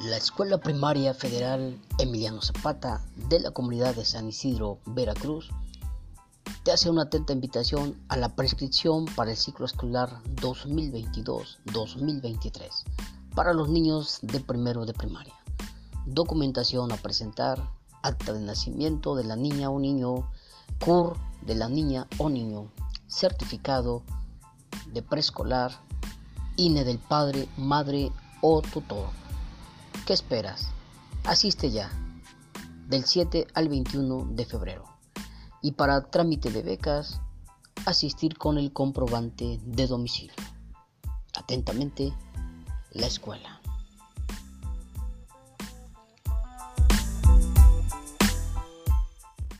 La Escuela Primaria Federal Emiliano Zapata de la comunidad de San Isidro, Veracruz, te hace una atenta invitación a la prescripción para el ciclo escolar 2022-2023 para los niños de primero de primaria. Documentación a presentar, acta de nacimiento de la niña o niño, CUR de la niña o niño, certificado de preescolar, INE del padre, madre o tutor. ¿Qué esperas? Asiste ya, del 7 al 21 de febrero. Y para trámite de becas, asistir con el comprobante de domicilio. Atentamente, la escuela.